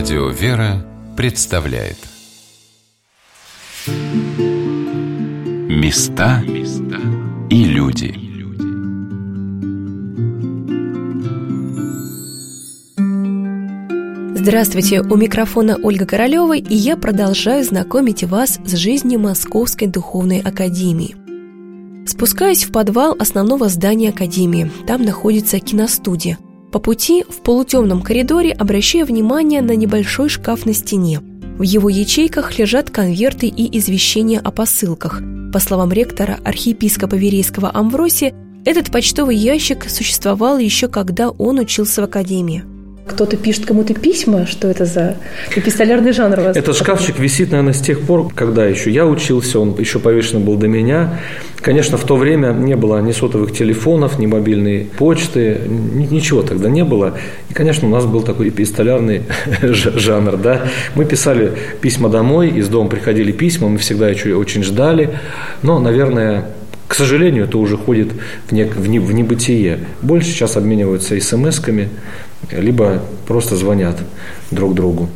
Радио «Вера» представляет Места и люди Здравствуйте, у микрофона Ольга Королева, и я продолжаю знакомить вас с жизнью Московской Духовной Академии. Спускаюсь в подвал основного здания Академии. Там находится киностудия – по пути в полутемном коридоре обращаю внимание на небольшой шкаф на стене. В его ячейках лежат конверты и извещения о посылках. По словам ректора архиепископа Верейского Амвросия, этот почтовый ящик существовал еще когда он учился в академии кто-то пишет кому-то письма, что это за эпистолярный жанр у вас? Этот шкафчик висит, наверное, с тех пор, когда еще я учился, он еще повешен был до меня. Конечно, в то время не было ни сотовых телефонов, ни мобильной почты, ничего тогда не было. И, конечно, у нас был такой эпистолярный жанр. Да? Мы писали письма домой, из дома приходили письма, мы всегда очень ждали. Но, наверное, к сожалению, это уже ходит в, в, не, в небытие. Больше сейчас обмениваются смс-ками, либо просто звонят друг другу.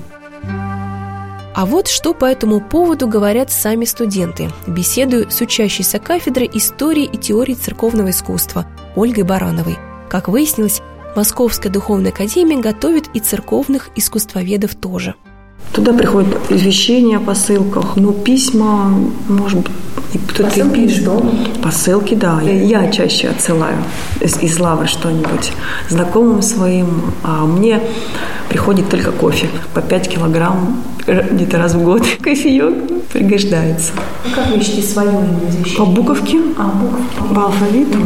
А вот что по этому поводу говорят сами студенты. Беседую с учащейся кафедры истории и теории церковного искусства Ольгой Барановой. Как выяснилось, Московская духовная академия готовит и церковных искусствоведов тоже. Туда приходят извещения о посылках, но письма, может быть, и кто-то Посылки. Из дома? Посылки, да. Я чаще отсылаю из, из лавы что-нибудь знакомым своим, а мне приходит только кофе по 5 килограмм где-то раз в год. Кофеек пригождается. А как вы ищете свое имя По буковке. А, буковке. По алфавиту.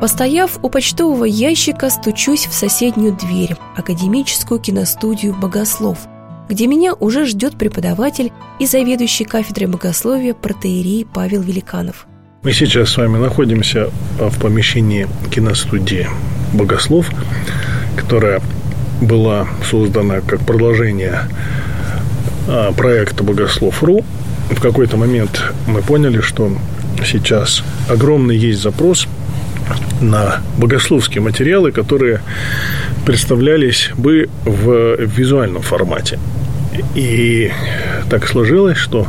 Постояв у почтового ящика, стучусь в соседнюю дверь, академическую киностудию «Богослов», где меня уже ждет преподаватель и заведующий кафедрой богословия протеерей Павел Великанов. Мы сейчас с вами находимся в помещении киностудии «Богослов», которая была создана как продолжение а, проекта «Богослов.ру». В какой-то момент мы поняли, что сейчас огромный есть запрос на богословские материалы, которые представлялись бы в визуальном формате. И так сложилось, что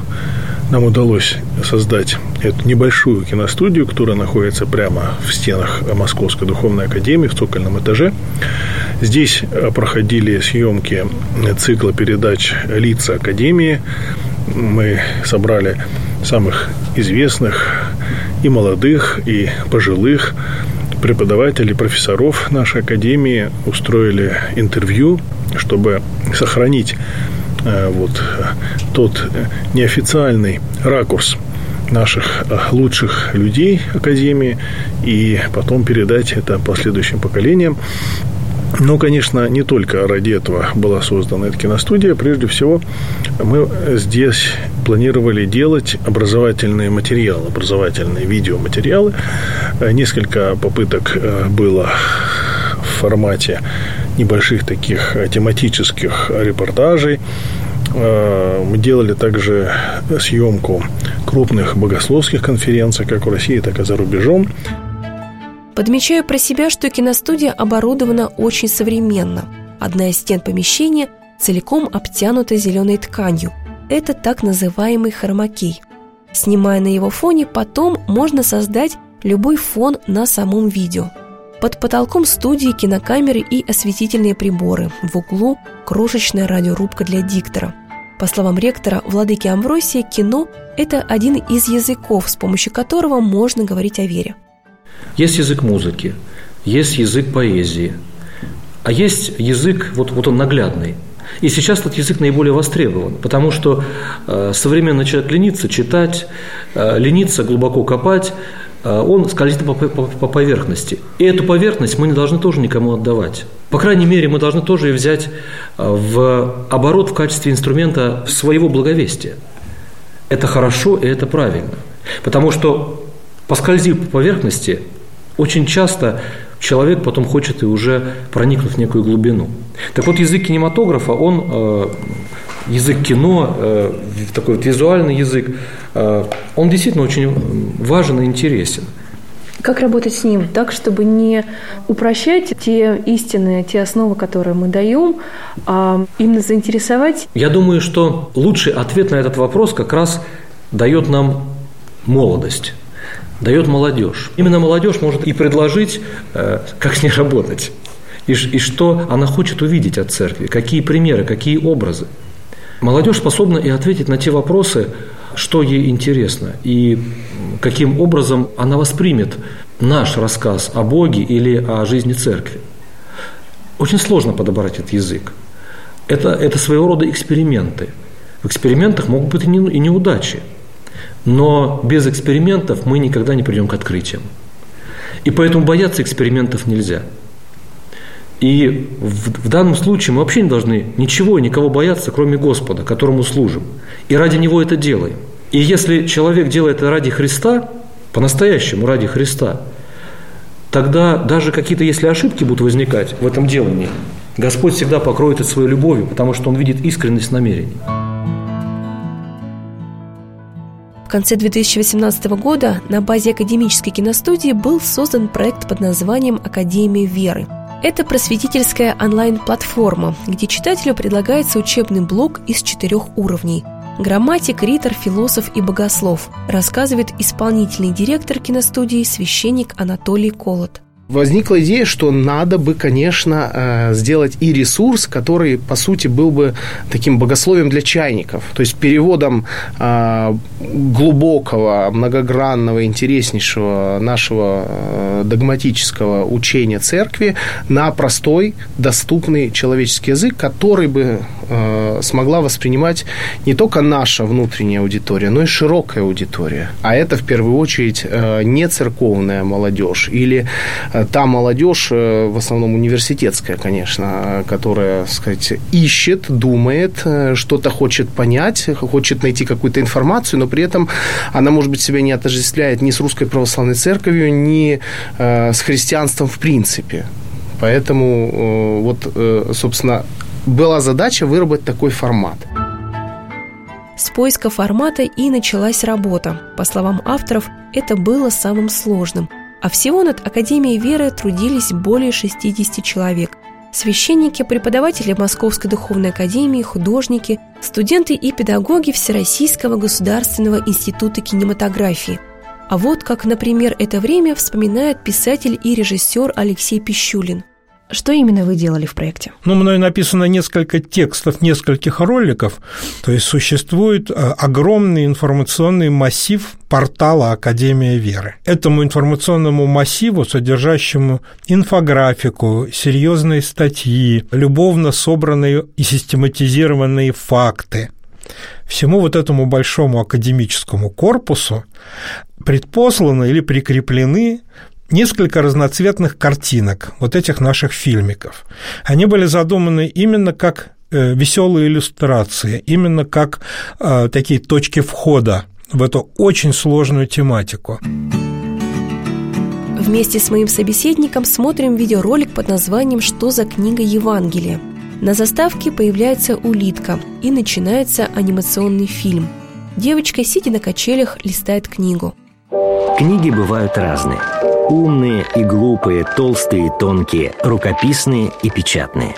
нам удалось создать эту небольшую киностудию, которая находится прямо в стенах Московской духовной академии в цокольном этаже. Здесь проходили съемки цикла передач «Лица Академии». Мы собрали самых известных и молодых, и пожилых преподавателей, профессоров нашей академии устроили интервью, чтобы сохранить э, вот тот неофициальный ракурс наших э, лучших людей Академии и потом передать это последующим поколениям. Ну, конечно, не только ради этого была создана эта киностудия. Прежде всего, мы здесь планировали делать образовательные материалы, образовательные видеоматериалы. Несколько попыток э, было в формате небольших таких тематических репортажей. Э, мы делали также съемку крупных богословских конференций, как в России, так и за рубежом. Подмечаю про себя, что киностудия оборудована очень современно. Одна из стен помещения целиком обтянута зеленой тканью. Это так называемый хромакей. Снимая на его фоне, потом можно создать любой фон на самом видео. Под потолком студии кинокамеры и осветительные приборы. В углу крошечная радиорубка для диктора. По словам ректора Владыки Амвросия, кино – это один из языков, с помощью которого можно говорить о вере – есть язык музыки, есть язык поэзии, а есть язык, вот, вот он наглядный. И сейчас этот язык наиболее востребован, потому что э, современный человек ленится читать, э, ленится глубоко копать, э, он скользит по, по, по поверхности. И эту поверхность мы не должны тоже никому отдавать. По крайней мере, мы должны тоже ее взять э, в оборот в качестве инструмента своего благовестия. Это хорошо и это правильно. Потому что поскользив по поверхности, очень часто человек потом хочет и уже проникнуть в некую глубину. Так вот, язык кинематографа, он, э, язык кино, э, такой вот визуальный язык, э, он действительно очень важен и интересен. Как работать с ним так, чтобы не упрощать те истины, те основы, которые мы даем, а именно заинтересовать? Я думаю, что лучший ответ на этот вопрос как раз дает нам молодость, дает молодежь. Именно молодежь может и предложить, э, как с ней работать, и, и что она хочет увидеть от церкви, какие примеры, какие образы. Молодежь способна и ответить на те вопросы, что ей интересно и каким образом она воспримет наш рассказ о Боге или о жизни церкви. Очень сложно подобрать этот язык. Это, это своего рода эксперименты. В экспериментах могут быть и, не, и неудачи. Но без экспериментов мы никогда не придем к открытиям. И поэтому бояться экспериментов нельзя. И в, в данном случае мы вообще не должны ничего и никого бояться, кроме Господа, которому служим. И ради Него это делаем. И если человек делает это ради Христа, по-настоящему ради Христа, тогда даже какие-то, если ошибки будут возникать в этом делании, Господь всегда покроет это своей любовью, потому что Он видит искренность намерений. В конце 2018 года на базе академической киностудии был создан проект под названием «Академия веры». Это просветительская онлайн-платформа, где читателю предлагается учебный блок из четырех уровней – Грамматик, ритор, философ и богослов, рассказывает исполнительный директор киностудии священник Анатолий Колот возникла идея, что надо бы, конечно, э, сделать и ресурс, который, по сути, был бы таким богословием для чайников, то есть переводом э, глубокого, многогранного, интереснейшего нашего э, догматического учения церкви на простой, доступный человеческий язык, который бы смогла воспринимать не только наша внутренняя аудитория, но и широкая аудитория. А это, в первую очередь, не церковная молодежь или та молодежь, э, в основном университетская, конечно, которая, так сказать, ищет, думает, э, что-то хочет понять, хочет найти какую-то информацию, но при этом она, может быть, себя не отождествляет ни с русской православной церковью, ни с христианством в принципе. Поэтому вот, собственно, была задача выработать такой формат. С поиска формата и началась работа. По словам авторов, это было самым сложным – а всего над Академией веры трудились более 60 человек. Священники, преподаватели Московской духовной академии, художники, студенты и педагоги Всероссийского государственного института кинематографии. А вот как, например, это время вспоминает писатель и режиссер Алексей Пищулин. Что именно вы делали в проекте? Ну, мной написано несколько текстов, нескольких роликов. То есть существует э, огромный информационный массив портала Академия Веры. Этому информационному массиву, содержащему инфографику, серьезные статьи, любовно собранные и систематизированные факты, всему вот этому большому академическому корпусу предпосланы или прикреплены несколько разноцветных картинок вот этих наших фильмиков. Они были задуманы именно как э, веселые иллюстрации, именно как э, такие точки входа в эту очень сложную тематику. Вместе с моим собеседником смотрим видеоролик под названием «Что за книга Евангелия?». На заставке появляется улитка и начинается анимационный фильм. Девочка, сидя на качелях, листает книгу. Книги бывают разные – Умные и глупые, толстые и тонкие, рукописные и печатные.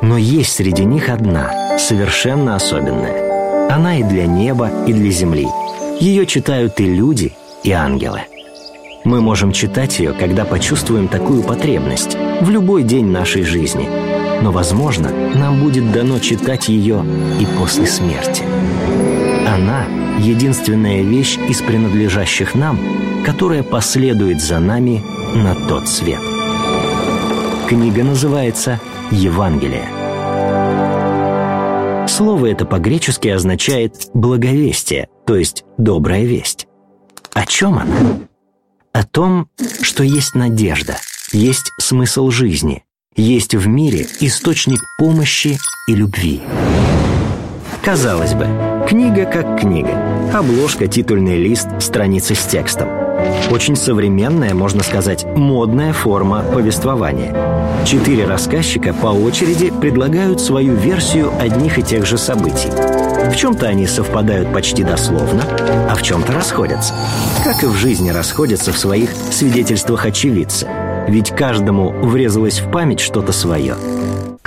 Но есть среди них одна, совершенно особенная. Она и для неба, и для земли. Ее читают и люди, и ангелы. Мы можем читать ее, когда почувствуем такую потребность, в любой день нашей жизни. Но, возможно, нам будет дано читать ее и после смерти. Она — единственная вещь из принадлежащих нам, которая последует за нами на тот свет. Книга называется «Евангелие». Слово это по-гречески означает «благовестие», то есть «добрая весть». О чем она? О том, что есть надежда, есть смысл жизни, есть в мире источник помощи и любви. Казалось бы, книга как книга. Обложка, титульный лист, страницы с текстом. Очень современная, можно сказать, модная форма повествования. Четыре рассказчика по очереди предлагают свою версию одних и тех же событий. В чем-то они совпадают почти дословно, а в чем-то расходятся. Как и в жизни расходятся в своих свидетельствах очевидцы. Ведь каждому врезалось в память что-то свое –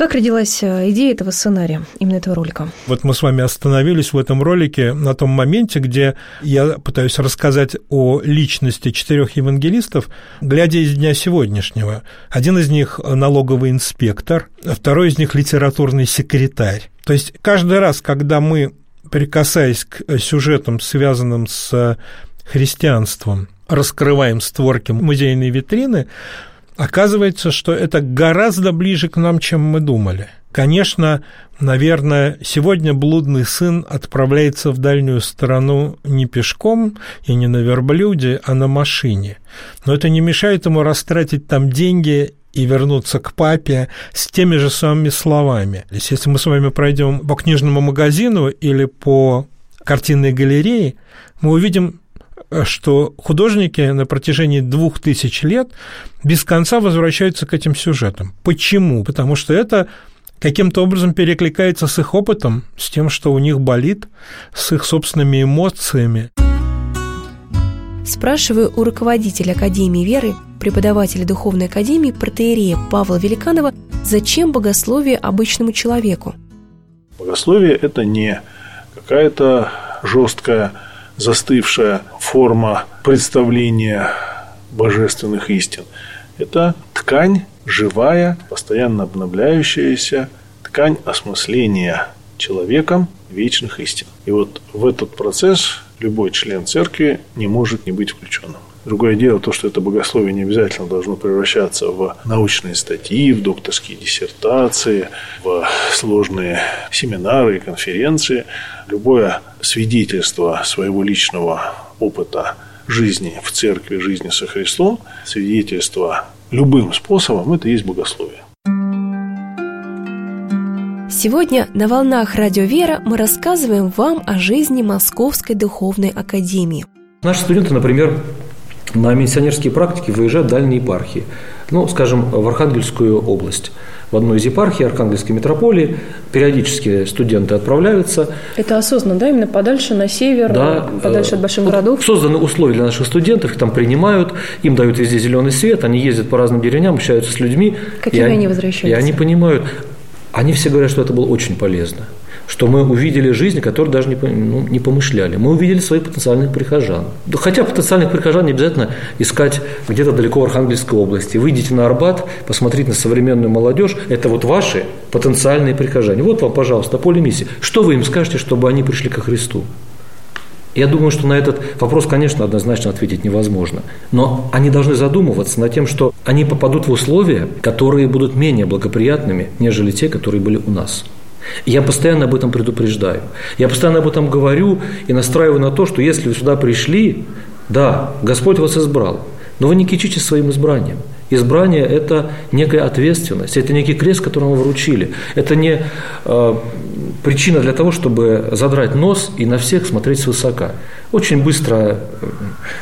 как родилась э, идея этого сценария, именно этого ролика? Вот мы с вами остановились в этом ролике на том моменте, где я пытаюсь рассказать о личности четырех евангелистов, глядя из дня сегодняшнего. Один из них налоговый инспектор, второй из них литературный секретарь. То есть каждый раз, когда мы, прикасаясь к сюжетам, связанным с христианством, раскрываем створки музейной витрины, Оказывается, что это гораздо ближе к нам, чем мы думали. Конечно, наверное, сегодня блудный сын отправляется в дальнюю страну не пешком и не на верблюде, а на машине. Но это не мешает ему растратить там деньги и вернуться к папе с теми же самыми словами. Если мы с вами пройдем по книжному магазину или по картинной галерее, мы увидим что художники на протяжении двух тысяч лет без конца возвращаются к этим сюжетам. Почему? Потому что это каким-то образом перекликается с их опытом, с тем, что у них болит, с их собственными эмоциями. Спрашиваю у руководителя Академии веры, преподавателя Духовной Академии протеерея Павла Великанова, зачем богословие обычному человеку? Богословие – это не какая-то жесткая застывшая форма представления божественных истин. Это ткань живая, постоянно обновляющаяся, ткань осмысления человеком вечных истин. И вот в этот процесс любой член церкви не может не быть включенным. Другое дело то, что это богословие не обязательно должно превращаться в научные статьи, в докторские диссертации, в сложные семинары и конференции. Любое свидетельство своего личного опыта жизни в церкви, жизни со Христом, свидетельство любым способом – это есть богословие. Сегодня на «Волнах Радио Вера» мы рассказываем вам о жизни Московской Духовной Академии. Наши студенты, например, на миссионерские практики выезжают дальние епархии. Ну, скажем, в Архангельскую область. В одной из епархий Архангельской митрополии периодически студенты отправляются. Это осознанно, да? Именно подальше на север, да, подальше от больших городов? Созданы условия для наших студентов, их там принимают, им дают везде зеленый свет, они ездят по разным деревням, общаются с людьми. Какими они возвращаются? И они понимают, они все говорят, что это было очень полезно что мы увидели жизнь, которую даже не, ну, не помышляли. Мы увидели своих потенциальных прихожан. Хотя потенциальных прихожан не обязательно искать где-то далеко в Архангельской области. Выйдите на Арбат, посмотрите на современную молодежь. Это вот ваши потенциальные прихожане. Вот вам, пожалуйста, поле миссии. Что вы им скажете, чтобы они пришли ко Христу? Я думаю, что на этот вопрос, конечно, однозначно ответить невозможно. Но они должны задумываться над тем, что они попадут в условия, которые будут менее благоприятными, нежели те, которые были у нас. Я постоянно об этом предупреждаю. Я постоянно об этом говорю и настраиваю на то, что если вы сюда пришли, да, Господь вас избрал, но вы не кичитесь своим избранием. Избрание – это некая ответственность, это некий крест, который вам вручили. Это не э, причина для того, чтобы задрать нос и на всех смотреть свысока. Очень быстро э,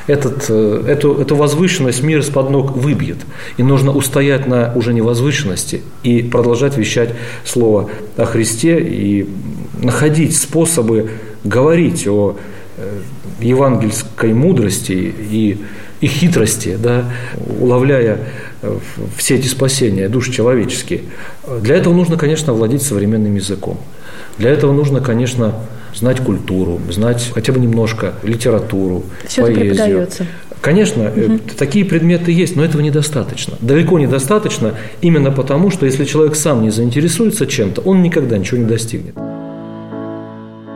этот, э, эту, эту возвышенность мир из-под ног выбьет. И нужно устоять на уже не возвышенности и продолжать вещать Слово о Христе и находить способы говорить о э, евангельской мудрости и и хитрости, да, уловляя э, все эти спасения душ человеческие. Для этого нужно, конечно, владеть современным языком. Для этого нужно, конечно, знать культуру, знать хотя бы немножко литературу, Все поэзию. Это преподается. Конечно, угу. такие предметы есть, но этого недостаточно. Далеко недостаточно именно потому, что если человек сам не заинтересуется чем-то, он никогда ничего не достигнет.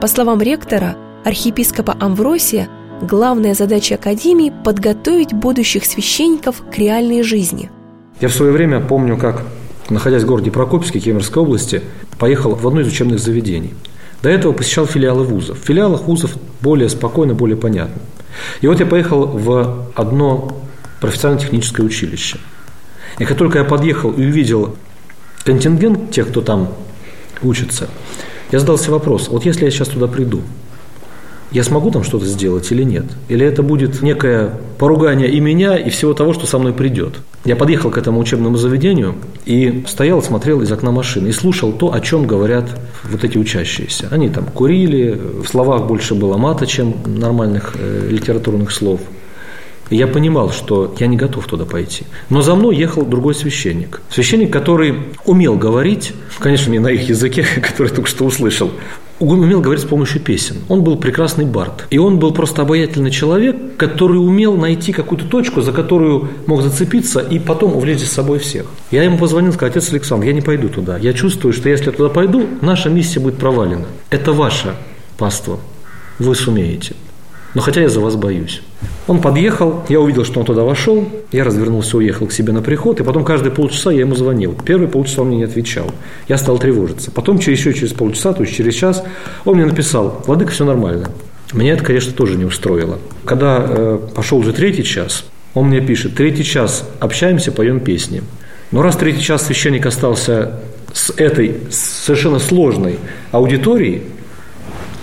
По словам ректора, архиепископа Амвросия, Главная задача Академии – подготовить будущих священников к реальной жизни. Я в свое время помню, как, находясь в городе Прокопьевске Кемеровской области, поехал в одно из учебных заведений. До этого посещал филиалы вузов. В филиалах вузов более спокойно, более понятно. И вот я поехал в одно профессионально-техническое училище. И как только я подъехал и увидел контингент тех, кто там учится, я задался вопрос, вот если я сейчас туда приду – я смогу там что-то сделать или нет? Или это будет некое поругание и меня, и всего того, что со мной придет? Я подъехал к этому учебному заведению и стоял, смотрел из окна машины и слушал то, о чем говорят вот эти учащиеся. Они там курили, в словах больше было мата, чем нормальных э, литературных слов. И я понимал, что я не готов туда пойти. Но за мной ехал другой священник. Священник, который умел говорить, конечно, не на их языке, который только что услышал, умел говорить с помощью песен. Он был прекрасный бард. И он был просто обаятельный человек, который умел найти какую-то точку, за которую мог зацепиться и потом увлечь с собой всех. Я ему позвонил, сказал, отец Александр, я не пойду туда. Я чувствую, что если я туда пойду, наша миссия будет провалена. Это ваше паство. Вы сумеете но хотя я за вас боюсь. Он подъехал, я увидел, что он туда вошел, я развернулся, уехал к себе на приход, и потом каждые полчаса я ему звонил. Первые полчаса он мне не отвечал. Я стал тревожиться. Потом через, еще через полчаса, то есть через час, он мне написал, Владыка, все нормально. Меня это, конечно, тоже не устроило. Когда э, пошел уже третий час, он мне пишет, третий час общаемся, поем песни. Но раз третий час священник остался с этой совершенно сложной аудиторией,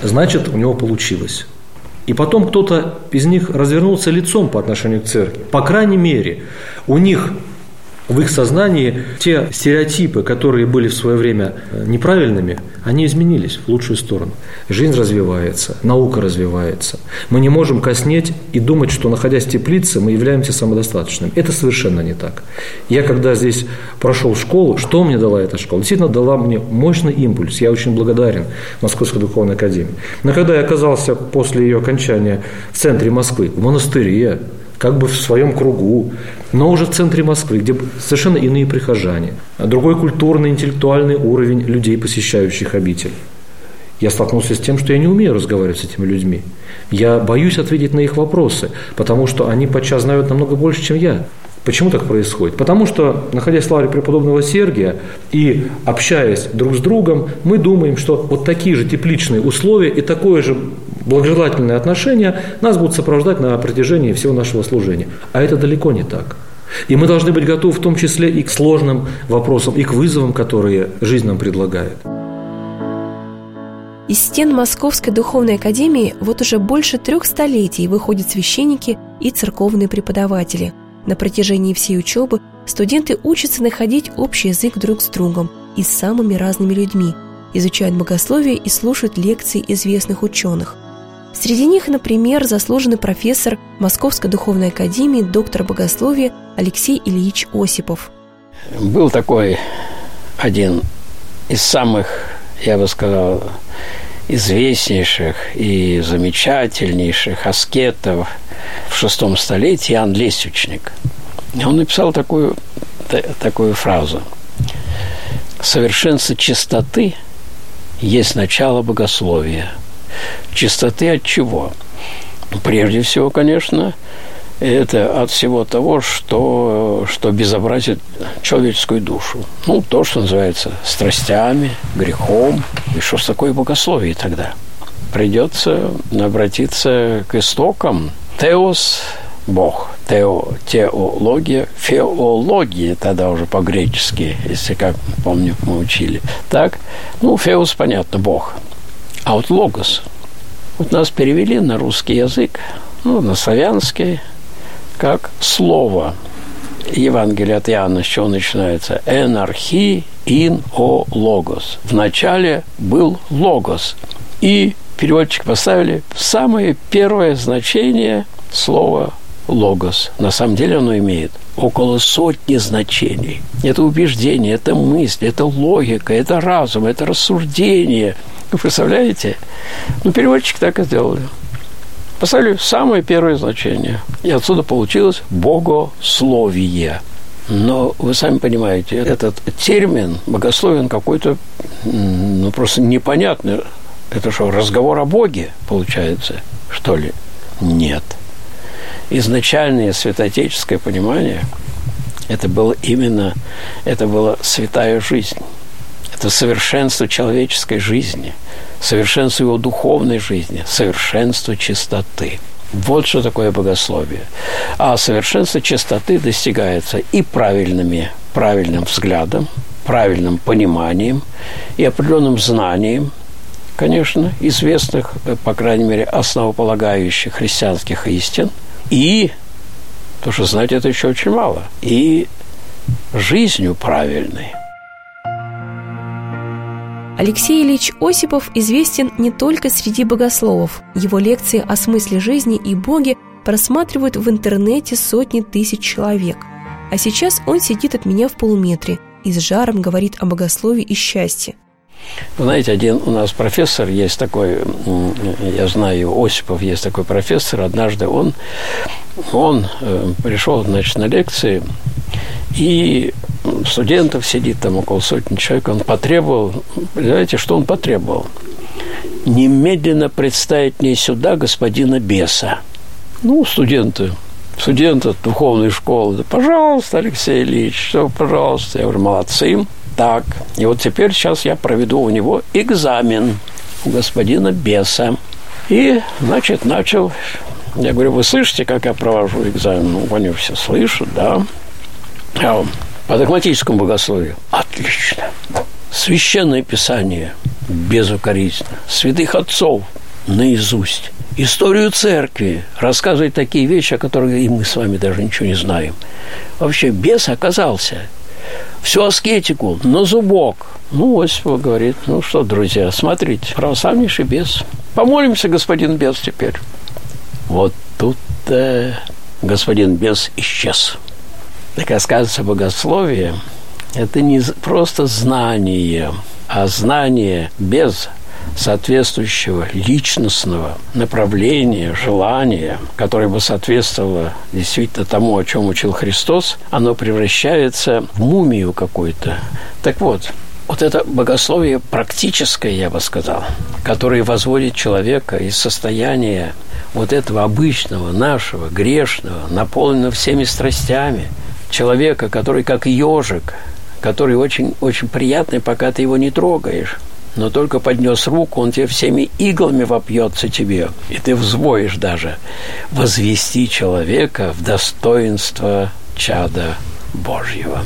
значит, у него получилось. И потом кто-то из них развернулся лицом по отношению к церкви. По крайней мере, у них в их сознании те стереотипы, которые были в свое время э, неправильными, они изменились в лучшую сторону. Жизнь развивается, наука развивается. Мы не можем коснеть и думать, что находясь в теплице, мы являемся самодостаточными. Это совершенно не так. Я когда здесь прошел школу, что мне дала эта школа? Действительно дала мне мощный импульс. Я очень благодарен Московской духовной академии. Но когда я оказался после ее окончания в центре Москвы, в монастыре, как бы в своем кругу, но уже в центре Москвы, где совершенно иные прихожане, другой культурный, интеллектуальный уровень людей, посещающих обитель. Я столкнулся с тем, что я не умею разговаривать с этими людьми. Я боюсь ответить на их вопросы, потому что они подчас знают намного больше, чем я. Почему так происходит? Потому что, находясь в лавре преподобного Сергия и общаясь друг с другом, мы думаем, что вот такие же тепличные условия и такое же благожелательное отношение нас будут сопровождать на протяжении всего нашего служения. А это далеко не так. И мы должны быть готовы в том числе и к сложным вопросам, и к вызовам, которые жизнь нам предлагает. Из стен Московской духовной академии вот уже больше трех столетий выходят священники и церковные преподаватели – на протяжении всей учебы студенты учатся находить общий язык друг с другом и с самыми разными людьми, изучают богословие и слушают лекции известных ученых. Среди них, например, заслуженный профессор Московской духовной академии, доктор богословия Алексей Ильич Осипов. Был такой один из самых, я бы сказал, известнейших и замечательнейших аскетов в шестом столетии Иоанн Лесючник. Он написал такую, такую фразу. «Совершенство чистоты есть начало богословия». Чистоты от чего? Прежде всего, конечно, это от всего того, что, что безобразит человеческую душу. Ну, то, что называется страстями, грехом. И что ж такое богословие тогда? Придется обратиться к истокам. Теос – Бог. Тео, теология, феология тогда уже по-гречески, если как помню, мы учили. Так, ну, феос, понятно, Бог. А вот логос. Вот нас перевели на русский язык, ну, на славянский, как слово. Евангелие от Иоанна с чего начинается? Энархи ин о логос. Вначале был логос. И переводчик поставили самое первое значение слова логос. На самом деле оно имеет около сотни значений. Это убеждение, это мысль, это логика, это разум, это рассуждение. Вы представляете? Ну, переводчик так и сделали. Поставили самое первое значение. И отсюда получилось богословие. Но вы сами понимаете, этот термин богословен какой-то ну, просто непонятный. Это что, разговор о Боге получается, что ли? Нет. Изначальное святоотеческое понимание – это было именно, это была святая жизнь. Это совершенство человеческой жизни – совершенство его духовной жизни, совершенство чистоты. Вот что такое богословие. А совершенство чистоты достигается и правильными, правильным взглядом, правильным пониманием и определенным знанием конечно, известных, по крайней мере, основополагающих христианских истин, и, то что знать это еще очень мало, и жизнью правильной. Алексей Ильич Осипов известен не только среди богословов. Его лекции о смысле жизни и Боге просматривают в интернете сотни тысяч человек. А сейчас он сидит от меня в полуметре и с жаром говорит о богословии и счастье. Вы знаете, один у нас профессор есть такой, я знаю, Осипов есть такой профессор, однажды он, он э, пришел, значит, на лекции, и студентов сидит там около сотни человек, он потребовал, знаете, что он потребовал? Немедленно представить мне сюда господина Беса. Ну, студенты, студенты духовной школы, да, пожалуйста, Алексей Ильич, что, пожалуйста. Я говорю, молодцы. Так, и вот теперь сейчас я проведу у него экзамен у господина Беса. И, значит, начал я говорю, вы слышите, как я провожу экзамен? Ну, они все слышат, да. А по догматическому богословию. Отлично. Священное Писание безукоризненно. Святых отцов наизусть. Историю церкви. Рассказывать такие вещи, о которых и мы с вами даже ничего не знаем. Вообще, бес оказался. Всю аскетику на зубок. Ну, Осипов говорит, ну что, друзья, смотрите, православнейший бес. Помолимся, господин бес, теперь. Вот тут э, господин бес исчез. Так оказывается, богословие – это не просто знание, а знание без соответствующего личностного направления, желания, которое бы соответствовало действительно тому, о чем учил Христос, оно превращается в мумию какую-то. Так вот, вот это богословие практическое, я бы сказал, которое возводит человека из состояния вот этого обычного, нашего, грешного, наполненного всеми страстями – человека, который как ежик, который очень, очень приятный, пока ты его не трогаешь. Но только поднес руку, он тебе всеми иглами вопьется тебе, и ты взвоишь даже. Возвести человека в достоинство чада Божьего.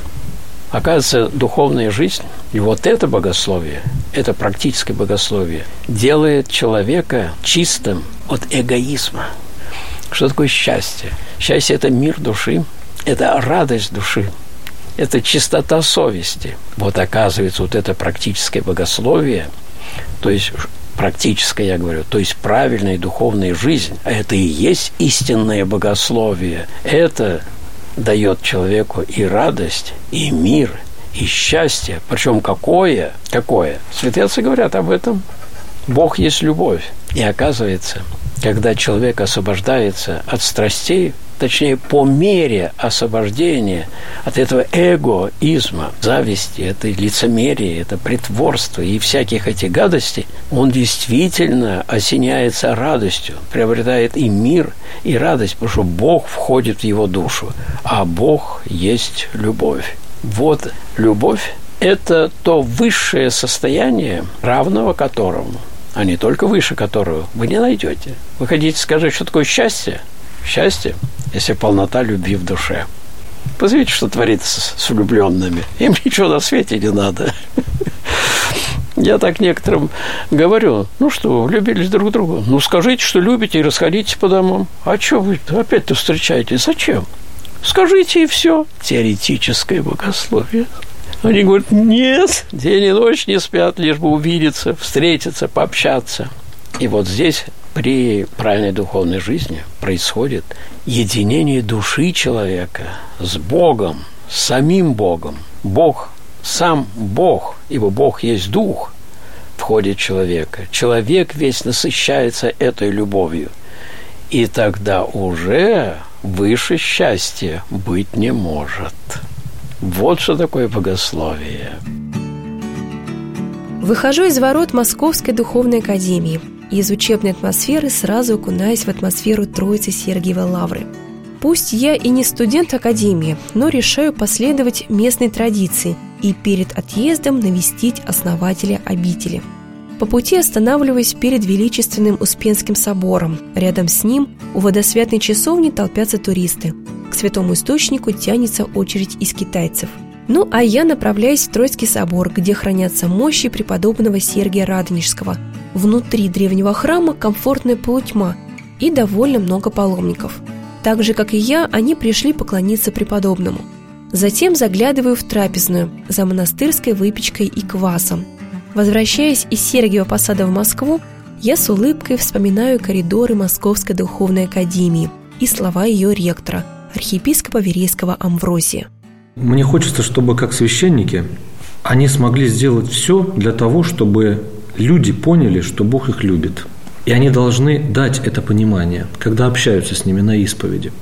Оказывается, духовная жизнь и вот это богословие, это практическое богословие, делает человека чистым от эгоизма. Что такое счастье? Счастье – это мир души, это радость души, это чистота совести. Вот оказывается, вот это практическое богословие, то есть практическое, я говорю, то есть правильная духовная жизнь, а это и есть истинное богословие. Это дает человеку и радость, и мир, и счастье. Причем какое? Какое? Святые говорят об этом. Бог есть любовь. И оказывается, когда человек освобождается от страстей, точнее, по мере освобождения от этого эгоизма, зависти, этой лицемерия, это притворство и всяких этих гадостей, он действительно осеняется радостью, приобретает и мир, и радость, потому что Бог входит в его душу, а Бог есть любовь. Вот любовь – это то высшее состояние, равного которому, а не только выше которого, вы не найдете. Вы хотите сказать, что такое счастье? Счастье если полнота любви в душе. Позовите, что творится с влюбленными. Им ничего на свете не надо. Я так некоторым говорю, ну что, влюбились друг друга. Ну, скажите, что любите, и расходитесь по домам. А что вы опять-то встречаетесь? Зачем? Скажите, и все. Теоретическое богословие. Они говорят, нет, день и ночь не спят, лишь бы увидеться, встретиться, пообщаться. И вот здесь при правильной духовной жизни происходит единение души человека с Богом, с самим Богом. Бог, сам Бог, ибо Бог есть Дух, входит человека. Человек весь насыщается этой любовью. И тогда уже выше счастья быть не может. Вот что такое богословие. Выхожу из ворот Московской духовной академии – и из учебной атмосферы сразу окунаясь в атмосферу Троицы Сергиевой Лавры. Пусть я и не студент академии, но решаю последовать местной традиции и перед отъездом навестить основателя обители. По пути останавливаюсь перед величественным Успенским собором. Рядом с ним у водосвятной часовни толпятся туристы. К святому источнику тянется очередь из китайцев – ну, а я направляюсь в Троицкий собор, где хранятся мощи преподобного Сергия Радонежского, Внутри древнего храма комфортная полутьма и довольно много паломников. Так же, как и я, они пришли поклониться преподобному. Затем заглядываю в трапезную за монастырской выпечкой и квасом. Возвращаясь из Сергиева Посада в Москву, я с улыбкой вспоминаю коридоры Московской духовной академии и слова ее ректора, архиепископа Верейского Амвросия. Мне хочется, чтобы как священники они смогли сделать все для того, чтобы люди поняли, что Бог их любит. И они должны дать это понимание, когда общаются с ними на исповеди.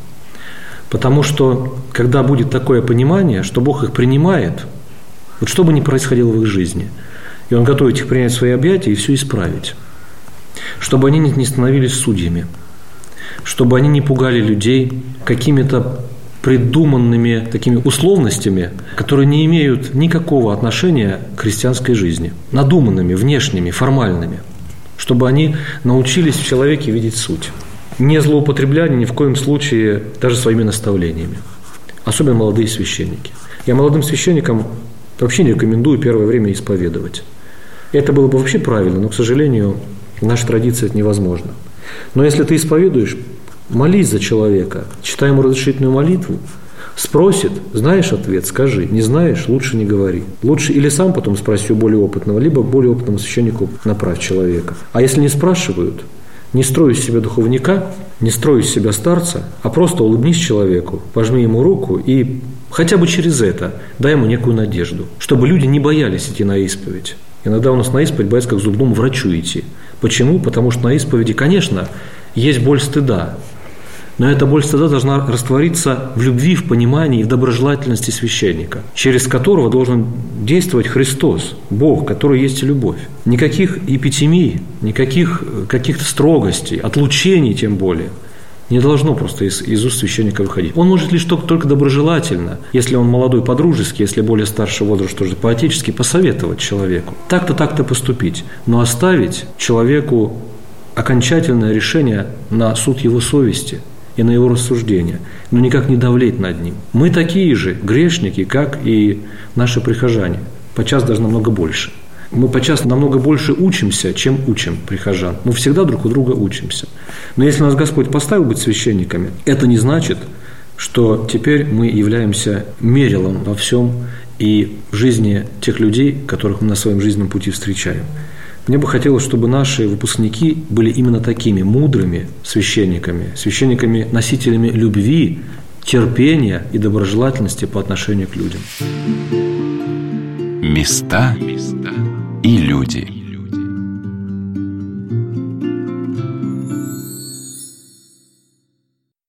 Потому что, когда будет такое понимание, что Бог их принимает, вот что бы ни происходило в их жизни, и Он готовит их принять в свои объятия и все исправить. Чтобы они не становились судьями, чтобы они не пугали людей какими-то придуманными такими условностями, которые не имеют никакого отношения к христианской жизни, надуманными, внешними, формальными, чтобы они научились в человеке видеть суть. Не злоупотребляя ни в коем случае даже своими наставлениями. Особенно молодые священники. Я молодым священникам вообще не рекомендую первое время исповедовать. Это было бы вообще правильно, но, к сожалению, в нашей традиции это невозможно. Но если ты исповедуешь, Молись за человека, читай ему разрешительную молитву, Спросит, знаешь ответ, скажи. Не знаешь, лучше не говори. Лучше или сам потом спроси у более опытного, либо более опытному священнику направь человека. А если не спрашивают, не строй из себя духовника, не строй из себя старца, а просто улыбнись человеку, пожми ему руку и хотя бы через это дай ему некую надежду, чтобы люди не боялись идти на исповедь. Иногда у нас на исповедь боятся как к зубному врачу идти. Почему? Потому что на исповеди, конечно, есть боль стыда, но эта боль стыда должна раствориться в любви, в понимании и в доброжелательности священника, через которого должен действовать Христос, Бог, который есть любовь. Никаких эпитемий, никаких э, каких-то строгостей, отлучений тем более не должно просто из, из уст священника выходить. Он может лишь только, только доброжелательно, если он молодой по-дружески, если более старший возраст, тоже по-отечески, посоветовать человеку. Так-то, так-то поступить. Но оставить человеку окончательное решение на суд его совести – и на его рассуждения, но никак не давлеть над ним. Мы такие же грешники, как и наши прихожане, подчас даже намного больше. Мы подчас намного больше учимся, чем учим прихожан. Мы всегда друг у друга учимся. Но если нас Господь поставил быть священниками, это не значит, что теперь мы являемся мерилом во всем и в жизни тех людей, которых мы на своем жизненном пути встречаем. Мне бы хотелось, чтобы наши выпускники были именно такими мудрыми священниками, священниками, носителями любви, терпения и доброжелательности по отношению к людям. Места и люди.